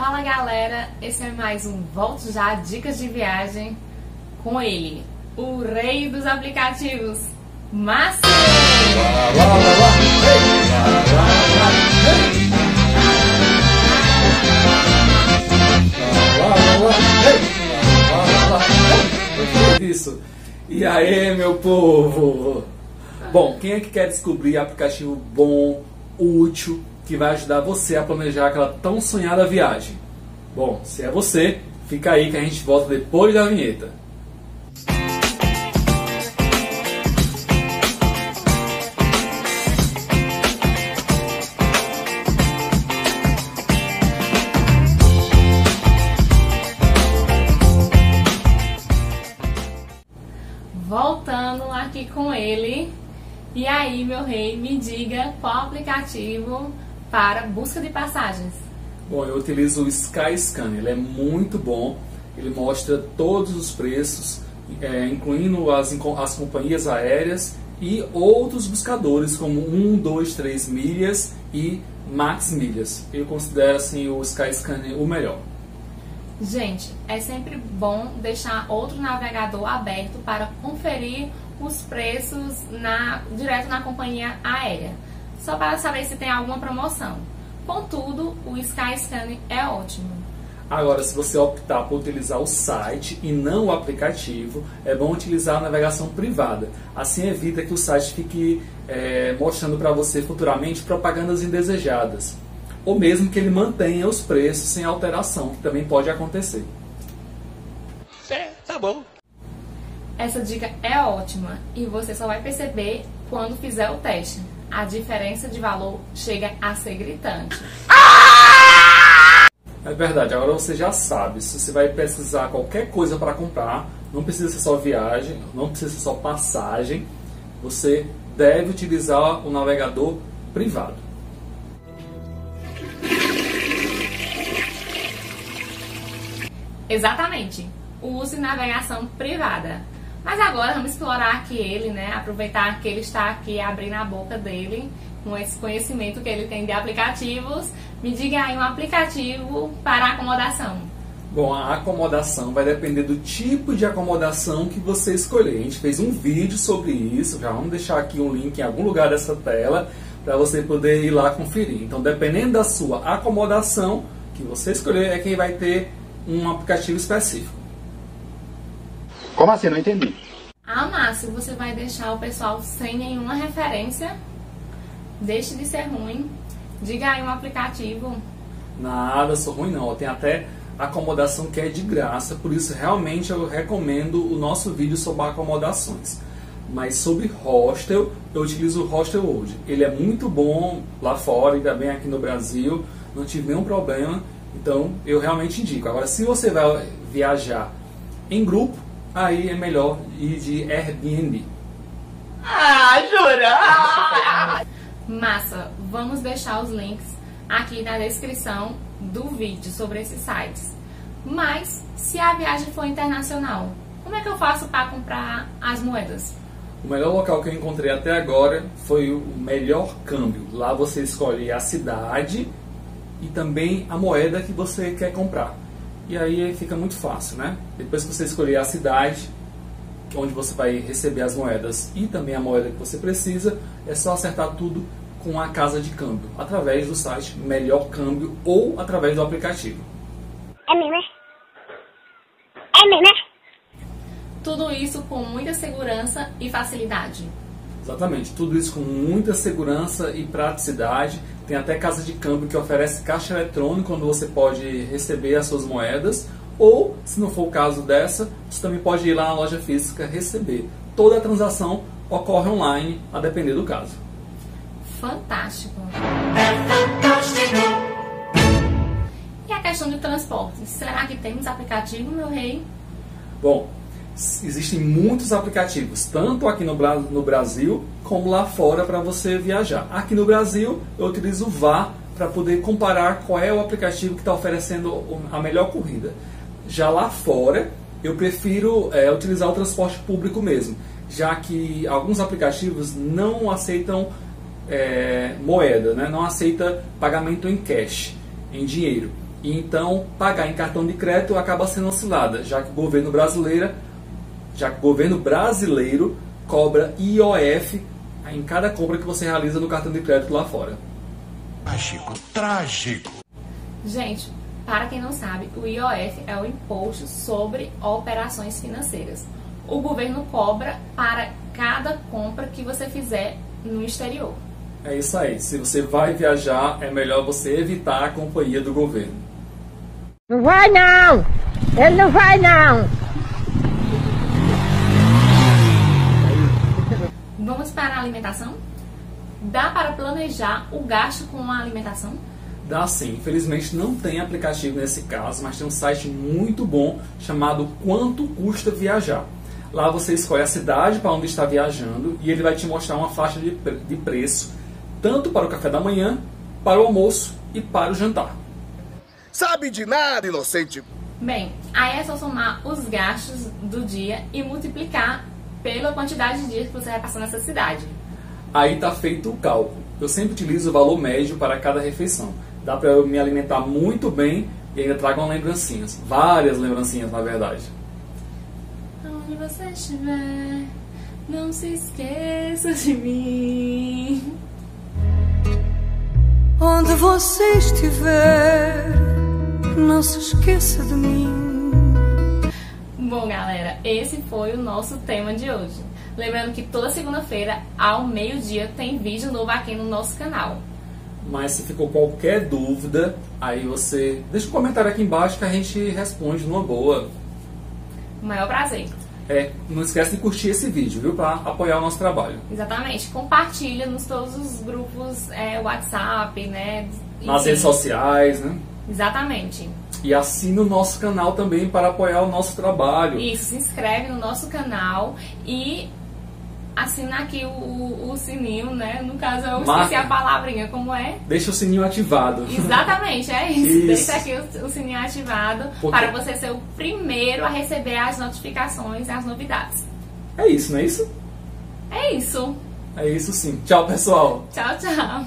Fala galera, esse é mais um Volto Já Dicas de Viagem com ele, o rei dos aplicativos, Márcio! Isso. E aí, meu povo? Bom, quem é que quer descobrir aplicativo bom, útil, que vai ajudar você a planejar aquela tão sonhada viagem? Bom, se é você, fica aí que a gente volta depois da vinheta. Voltando aqui com ele. E aí, meu rei, me diga qual aplicativo para busca de passagens. Bom, eu utilizo o Skyscanner, ele é muito bom, ele mostra todos os preços, é, incluindo as, as companhias aéreas e outros buscadores como 1, 2, 3 milhas e Max Milhas. Eu considero assim o Skyscanner o melhor. Gente, é sempre bom deixar outro navegador aberto para conferir os preços na, direto na companhia aérea, só para saber se tem alguma promoção. Contudo, o Skyscanner é ótimo. Agora, se você optar por utilizar o site e não o aplicativo, é bom utilizar a navegação privada. Assim evita que o site fique é, mostrando para você futuramente propagandas indesejadas ou mesmo que ele mantenha os preços sem alteração, que também pode acontecer. É, tá bom. Essa dica é ótima e você só vai perceber quando fizer o teste. A diferença de valor chega a ser gritante. É verdade, agora você já sabe. Se você vai precisar qualquer coisa para comprar, não precisa ser só viagem, não precisa ser só passagem, você deve utilizar o navegador privado. Exatamente. Use navegação privada. Mas agora vamos explorar aqui ele, né? Aproveitar que ele está aqui abrindo a boca dele com esse conhecimento que ele tem de aplicativos. Me diga aí um aplicativo para acomodação. Bom, a acomodação vai depender do tipo de acomodação que você escolher. A gente fez um vídeo sobre isso, já vamos deixar aqui um link em algum lugar dessa tela para você poder ir lá conferir. Então, dependendo da sua acomodação que você escolher, é quem vai ter um aplicativo específico. Como assim? Não entendi. Ah, Márcio, você vai deixar o pessoal sem nenhuma referência? Deixe de ser ruim. Diga aí um aplicativo. Nada, sou ruim não. Tem até acomodação que é de graça, por isso realmente eu recomendo o nosso vídeo sobre acomodações. Mas sobre hostel, eu utilizo o hostel hoje. Ele é muito bom lá fora e também aqui no Brasil. Não tive nenhum problema então, eu realmente indico. Agora, se você vai viajar em grupo, aí é melhor ir de Airbnb. Ah, jura? Massa, vamos deixar os links aqui na descrição do vídeo sobre esses sites. Mas, se a viagem for internacional, como é que eu faço para comprar as moedas? O melhor local que eu encontrei até agora foi o melhor câmbio. Lá você escolhe a cidade e também a moeda que você quer comprar. E aí fica muito fácil, né? Depois que você escolher a cidade onde você vai receber as moedas e também a moeda que você precisa, é só acertar tudo com a casa de câmbio, através do site Melhor Câmbio ou através do aplicativo. É mesmo, é? É mesmo, é? Tudo isso com muita segurança e facilidade. Exatamente, tudo isso com muita segurança e praticidade. Tem até casa de câmbio que oferece caixa eletrônico, onde você pode receber as suas moedas. Ou, se não for o caso dessa, você também pode ir lá na loja física receber. Toda a transação ocorre online, a depender do caso. Fantástico! É fantástico! E a questão de transporte? Será que temos aplicativo, meu rei? Bom, existem muitos aplicativos, tanto aqui no, no Brasil como lá fora para você viajar. Aqui no Brasil eu utilizo o VA para poder comparar qual é o aplicativo que está oferecendo a melhor corrida. Já lá fora eu prefiro é, utilizar o transporte público mesmo, já que alguns aplicativos não aceitam é, moeda, né? não aceita pagamento em cash, em dinheiro. E então pagar em cartão de crédito acaba sendo oscilada, já que o governo brasileiro, já que o governo brasileiro cobra IOF em cada compra que você realiza no cartão de crédito lá fora. Trágico, trágico. Gente, para quem não sabe, o IOF é o Imposto sobre Operações Financeiras. O governo cobra para cada compra que você fizer no exterior. É isso aí. Se você vai viajar, é melhor você evitar a companhia do governo. Não vai não! Ele não vai não! Vamos para a alimentação? Dá para planejar o gasto com a alimentação? Dá sim. Infelizmente não tem aplicativo nesse caso, mas tem um site muito bom chamado Quanto Custa Viajar. Lá você escolhe a cidade para onde está viajando e ele vai te mostrar uma faixa de, de preço tanto para o café da manhã, para o almoço e para o jantar. Sabe de nada, inocente. Bem, aí é só somar os gastos do dia e multiplicar pela quantidade de dias que você vai passar nessa cidade. Aí está feito o cálculo. Eu sempre utilizo o valor médio para cada refeição. Dá para eu me alimentar muito bem e ainda trago lembrancinhas. Várias lembrancinhas, na verdade. Onde você estiver, não se esqueça de mim. Onde você estiver, não se esqueça de mim. Bom, galera, esse foi o nosso tema de hoje. Lembrando que toda segunda-feira, ao meio-dia, tem vídeo novo aqui no nosso canal. Mas se ficou qualquer dúvida, aí você deixa um comentário aqui embaixo que a gente responde numa boa. O maior prazer. É, não esquece de curtir esse vídeo, viu? Para apoiar o nosso trabalho. Exatamente. Compartilha nos todos os grupos é, WhatsApp, né? Nas redes sociais, né? Exatamente. E assina o nosso canal também para apoiar o nosso trabalho. Isso, se inscreve no nosso canal e assina aqui o, o, o sininho, né? No caso, eu Marca. esqueci a palavrinha, como é? Deixa o sininho ativado. Exatamente, é isso. Isso. Deixa aqui o, o sininho ativado Porque- para você ser o primeiro a receber as notificações e as novidades. É isso, não é isso? É isso. É isso sim. Tchau, pessoal. Tchau, tchau.